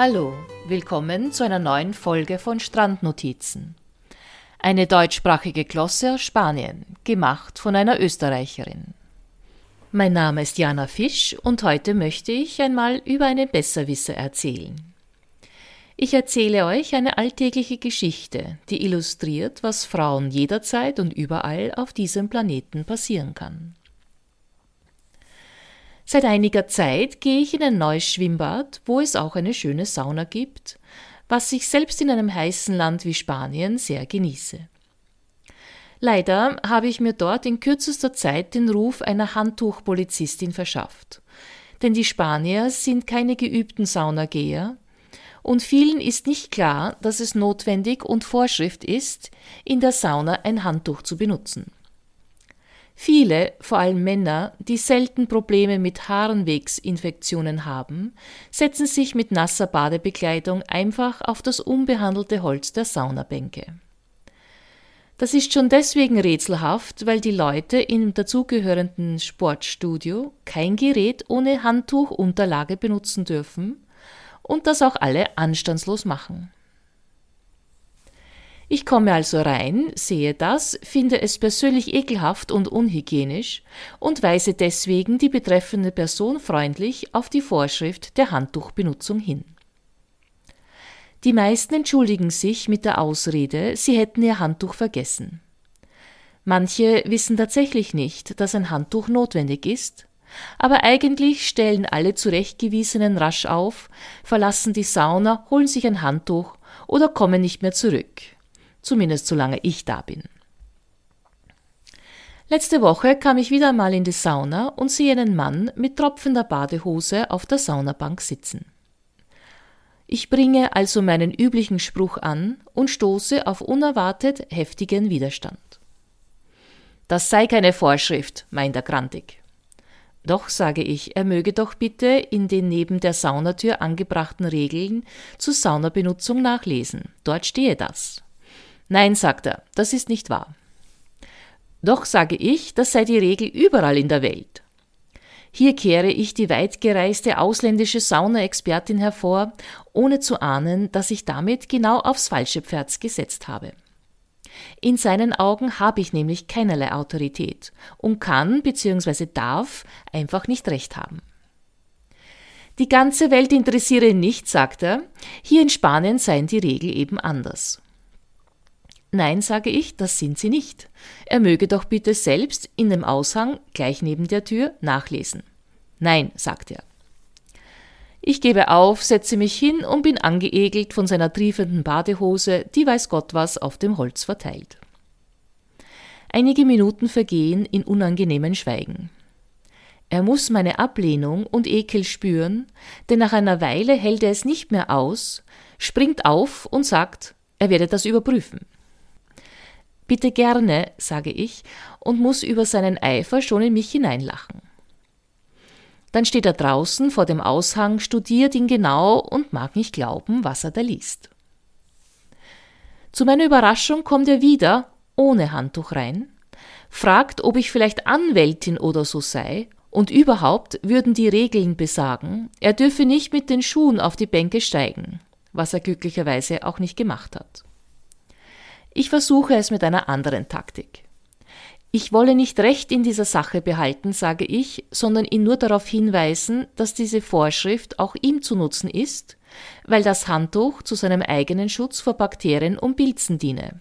Hallo, willkommen zu einer neuen Folge von Strandnotizen. Eine deutschsprachige Klosse aus Spanien, gemacht von einer Österreicherin. Mein Name ist Jana Fisch und heute möchte ich einmal über eine Besserwisser erzählen. Ich erzähle euch eine alltägliche Geschichte, die illustriert, was Frauen jederzeit und überall auf diesem Planeten passieren kann. Seit einiger Zeit gehe ich in ein neues Schwimmbad, wo es auch eine schöne Sauna gibt, was ich selbst in einem heißen Land wie Spanien sehr genieße. Leider habe ich mir dort in kürzester Zeit den Ruf einer Handtuchpolizistin verschafft. Denn die Spanier sind keine geübten Saunageher, und vielen ist nicht klar, dass es notwendig und Vorschrift ist, in der Sauna ein Handtuch zu benutzen. Viele, vor allem Männer, die selten Probleme mit Harnwegsinfektionen haben, setzen sich mit nasser Badebekleidung einfach auf das unbehandelte Holz der Saunabänke. Das ist schon deswegen rätselhaft, weil die Leute im dazugehörenden Sportstudio kein Gerät ohne Handtuchunterlage benutzen dürfen und das auch alle anstandslos machen. Ich komme also rein, sehe das, finde es persönlich ekelhaft und unhygienisch und weise deswegen die betreffende Person freundlich auf die Vorschrift der Handtuchbenutzung hin. Die meisten entschuldigen sich mit der Ausrede, sie hätten ihr Handtuch vergessen. Manche wissen tatsächlich nicht, dass ein Handtuch notwendig ist, aber eigentlich stellen alle zurechtgewiesenen rasch auf, verlassen die Sauna, holen sich ein Handtuch oder kommen nicht mehr zurück zumindest solange ich da bin. Letzte Woche kam ich wieder mal in die Sauna und sehe einen Mann mit tropfender Badehose auf der Saunabank sitzen. Ich bringe also meinen üblichen Spruch an und stoße auf unerwartet heftigen Widerstand. Das sei keine Vorschrift, meint er grantig. Doch, sage ich, er möge doch bitte in den neben der Saunatür angebrachten Regeln zur Saunabenutzung nachlesen. Dort stehe das. Nein, sagt er, das ist nicht wahr. Doch sage ich, das sei die Regel überall in der Welt. Hier kehre ich die weitgereiste ausländische Saunaexpertin hervor, ohne zu ahnen, dass ich damit genau aufs falsche Pferd gesetzt habe. In seinen Augen habe ich nämlich keinerlei Autorität und kann bzw. darf einfach nicht recht haben. Die ganze Welt interessiere nicht, sagt er, hier in Spanien seien die Regeln eben anders. Nein, sage ich, das sind sie nicht. Er möge doch bitte selbst in dem Aushang gleich neben der Tür nachlesen. Nein, sagt er. Ich gebe auf, setze mich hin und bin angeegelt von seiner triefenden Badehose, die weiß Gott was auf dem Holz verteilt. Einige Minuten vergehen in unangenehmen Schweigen. Er muss meine Ablehnung und Ekel spüren, denn nach einer Weile hält er es nicht mehr aus, springt auf und sagt, er werde das überprüfen. Bitte gerne, sage ich, und muss über seinen Eifer schon in mich hineinlachen. Dann steht er draußen vor dem Aushang, studiert ihn genau und mag nicht glauben, was er da liest. Zu meiner Überraschung kommt er wieder, ohne Handtuch rein, fragt, ob ich vielleicht Anwältin oder so sei, und überhaupt würden die Regeln besagen, er dürfe nicht mit den Schuhen auf die Bänke steigen, was er glücklicherweise auch nicht gemacht hat. Ich versuche es mit einer anderen Taktik. Ich wolle nicht Recht in dieser Sache behalten, sage ich, sondern ihn nur darauf hinweisen, dass diese Vorschrift auch ihm zu nutzen ist, weil das Handtuch zu seinem eigenen Schutz vor Bakterien und Pilzen diene.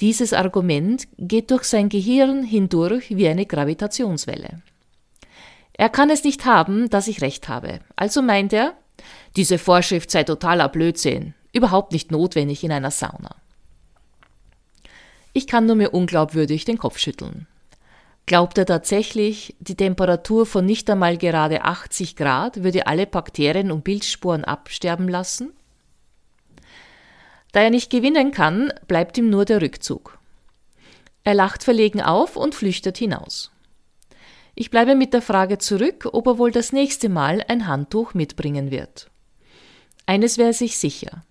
Dieses Argument geht durch sein Gehirn hindurch wie eine Gravitationswelle. Er kann es nicht haben, dass ich recht habe. Also meint er, diese Vorschrift sei totaler Blödsinn, überhaupt nicht notwendig in einer Sauna. Ich kann nur mir unglaubwürdig den Kopf schütteln. Glaubt er tatsächlich, die Temperatur von nicht einmal gerade 80 Grad würde alle Bakterien und Pilzsporen absterben lassen? Da er nicht gewinnen kann, bleibt ihm nur der Rückzug. Er lacht verlegen auf und flüchtet hinaus. Ich bleibe mit der Frage zurück, ob er wohl das nächste Mal ein Handtuch mitbringen wird. Eines wäre sich sicher.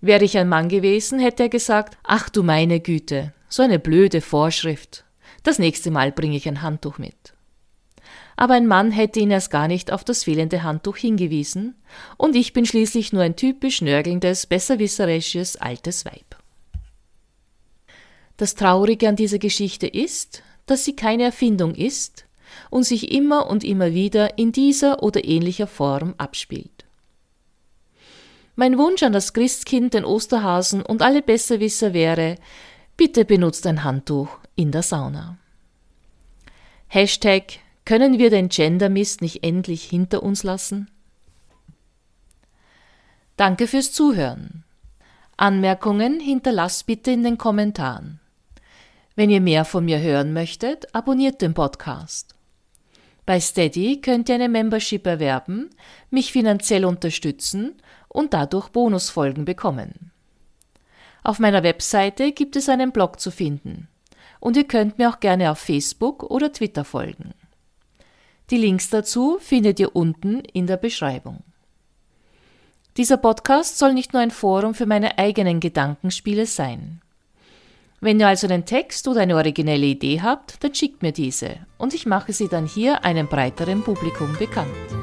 Wäre ich ein Mann gewesen, hätte er gesagt, ach du meine Güte, so eine blöde Vorschrift. Das nächste Mal bringe ich ein Handtuch mit. aber ein Mann hätte ihn erst gar nicht auf das fehlende Handtuch hingewiesen, und ich bin schließlich nur ein typisch nörgelndes, besserwisserisches altes Weib. Das Traurige an dieser Geschichte ist, dass sie keine Erfindung ist und sich immer und immer wieder in dieser oder ähnlicher Form abspielt. Mein Wunsch an das Christkind, den Osterhasen und alle Besserwisser wäre, bitte benutzt ein Handtuch in der Sauna. Hashtag können wir den Gendermist nicht endlich hinter uns lassen? Danke fürs Zuhören. Anmerkungen hinterlasst bitte in den Kommentaren. Wenn ihr mehr von mir hören möchtet, abonniert den Podcast. Bei Steady könnt ihr eine Membership erwerben, mich finanziell unterstützen und dadurch Bonusfolgen bekommen. Auf meiner Webseite gibt es einen Blog zu finden und ihr könnt mir auch gerne auf Facebook oder Twitter folgen. Die Links dazu findet ihr unten in der Beschreibung. Dieser Podcast soll nicht nur ein Forum für meine eigenen Gedankenspiele sein. Wenn ihr also einen Text oder eine originelle Idee habt, dann schickt mir diese und ich mache sie dann hier einem breiteren Publikum bekannt.